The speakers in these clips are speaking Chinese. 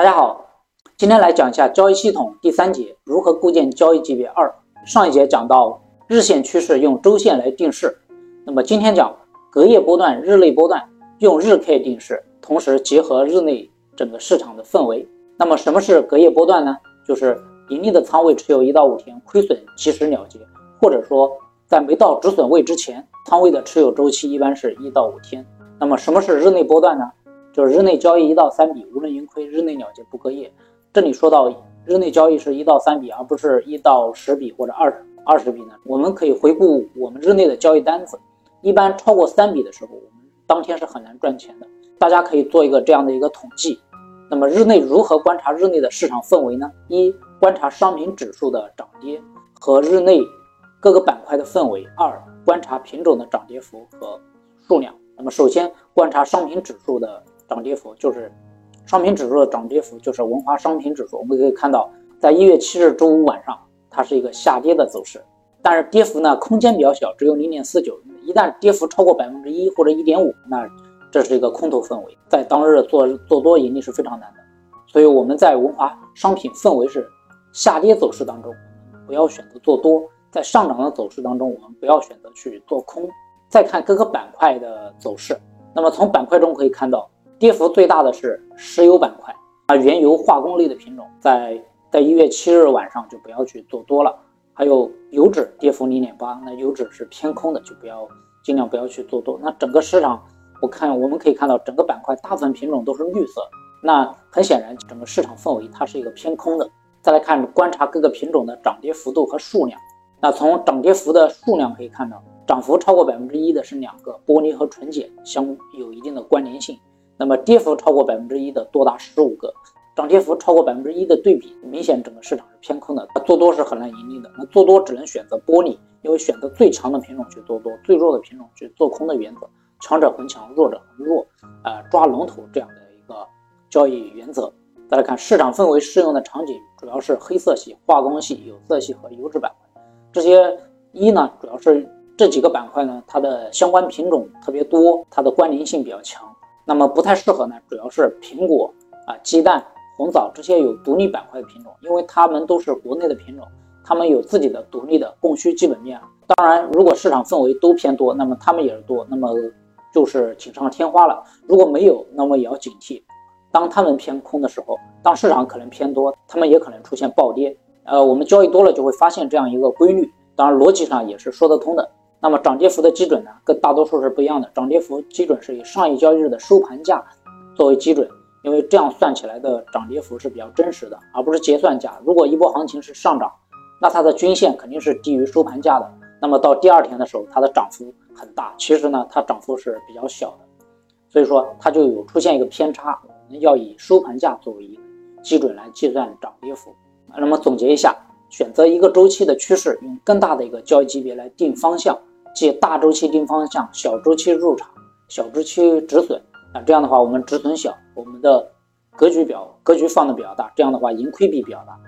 大家好，今天来讲一下交易系统第三节如何构建交易级别二。上一节讲到日线趋势用周线来定势，那么今天讲隔夜波段、日内波段用日 K 定势，同时结合日内整个市场的氛围。那么什么是隔夜波段呢？就是盈利的仓位持有一到五天，亏损及时了结，或者说在没到止损位之前，仓位的持有周期一般是一到五天。那么什么是日内波段呢？就是日内交易一到三笔，无论盈亏，日内了结不隔夜。这里说到日内交易是一到三笔，而不是一到十笔或者二十二十笔呢？我们可以回顾我们日内的交易单子，一般超过三笔的时候，我们当天是很难赚钱的。大家可以做一个这样的一个统计。那么日内如何观察日内的市场氛围呢？一、观察商品指数的涨跌和日内各个板块的氛围；二、观察品种的涨跌幅和数量。那么首先观察商品指数的涨跌幅，就是商品指数的涨跌幅，就是文华商品指数。我们可以看到，在一月七日周五晚上，它是一个下跌的走势，但是跌幅呢空间比较小，只有零点四九。一旦跌幅超过百分之一或者一点五，那这是一个空头氛围，在当日做做多盈利是非常难的，所以我们在文华商品氛围是下跌走势当中，不要选择做多；在上涨的走势当中，我们不要选择去做空。再看各个板块的走势，那么从板块中可以看到，跌幅最大的是石油板块啊，原油化工类的品种，在在一月七日晚上就不要去做多了。还有油脂跌幅零点八，那油脂是偏空的，就不要尽量不要去做多。那整个市场。我看我们可以看到整个板块大部分品种都是绿色，那很显然整个市场氛围它是一个偏空的。再来看观察各个品种的涨跌幅度和数量，那从涨跌幅的数量可以看到，涨幅超过百分之一的是两个，玻璃和纯碱相有一定的关联性。那么跌幅超过百分之一的多达十五个，涨跌幅超过百分之一的对比，明显整个市场是偏空的，做多是很难盈利的。那做多只能选择玻璃，因为选择最强的品种去做多，最弱的品种去做空的原则。强者恒强，弱者恒弱，呃，抓龙头这样的一个交易原则。再来看市场氛围适用的场景，主要是黑色系、化工系、有色系和油脂板块。这些一呢，主要是这几个板块呢，它的相关品种特别多，它的关联性比较强。那么不太适合呢，主要是苹果啊、鸡蛋、红枣这些有独立板块的品种，因为它们都是国内的品种，它们有自己的独立的供需基本面。当然，如果市场氛围都偏多，那么它们也是多，那么。就是锦上添花了。如果没有，那么也要警惕。当他们偏空的时候，当市场可能偏多，他们也可能出现暴跌。呃，我们交易多了就会发现这样一个规律。当然，逻辑上也是说得通的。那么涨跌幅的基准呢，跟大多数是不一样的。涨跌幅基准是以上一交易日的收盘价作为基准，因为这样算起来的涨跌幅是比较真实的，而不是结算价。如果一波行情是上涨，那它的均线肯定是低于收盘价的。那么到第二天的时候，它的涨幅很大，其实呢，它涨幅是比较小的，所以说它就有出现一个偏差。我们要以收盘价作为基准来计算涨跌幅。那么总结一下，选择一个周期的趋势，用更大的一个交易级别来定方向，即大周期定方向，小周期入场，小周期止损。那这样的话，我们止损小，我们的格局表格局放的比较大，这样的话盈亏比比较大。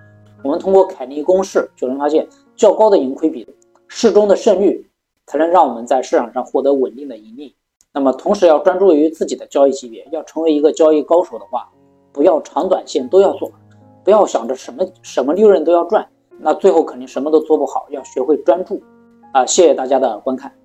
我们通过凯利公式就能发现，较高的盈亏比。适中的胜率才能让我们在市场上获得稳定的盈利。那么，同时要专注于自己的交易级别。要成为一个交易高手的话，不要长短线都要做，不要想着什么什么利润都要赚，那最后肯定什么都做不好。要学会专注。啊，谢谢大家的观看。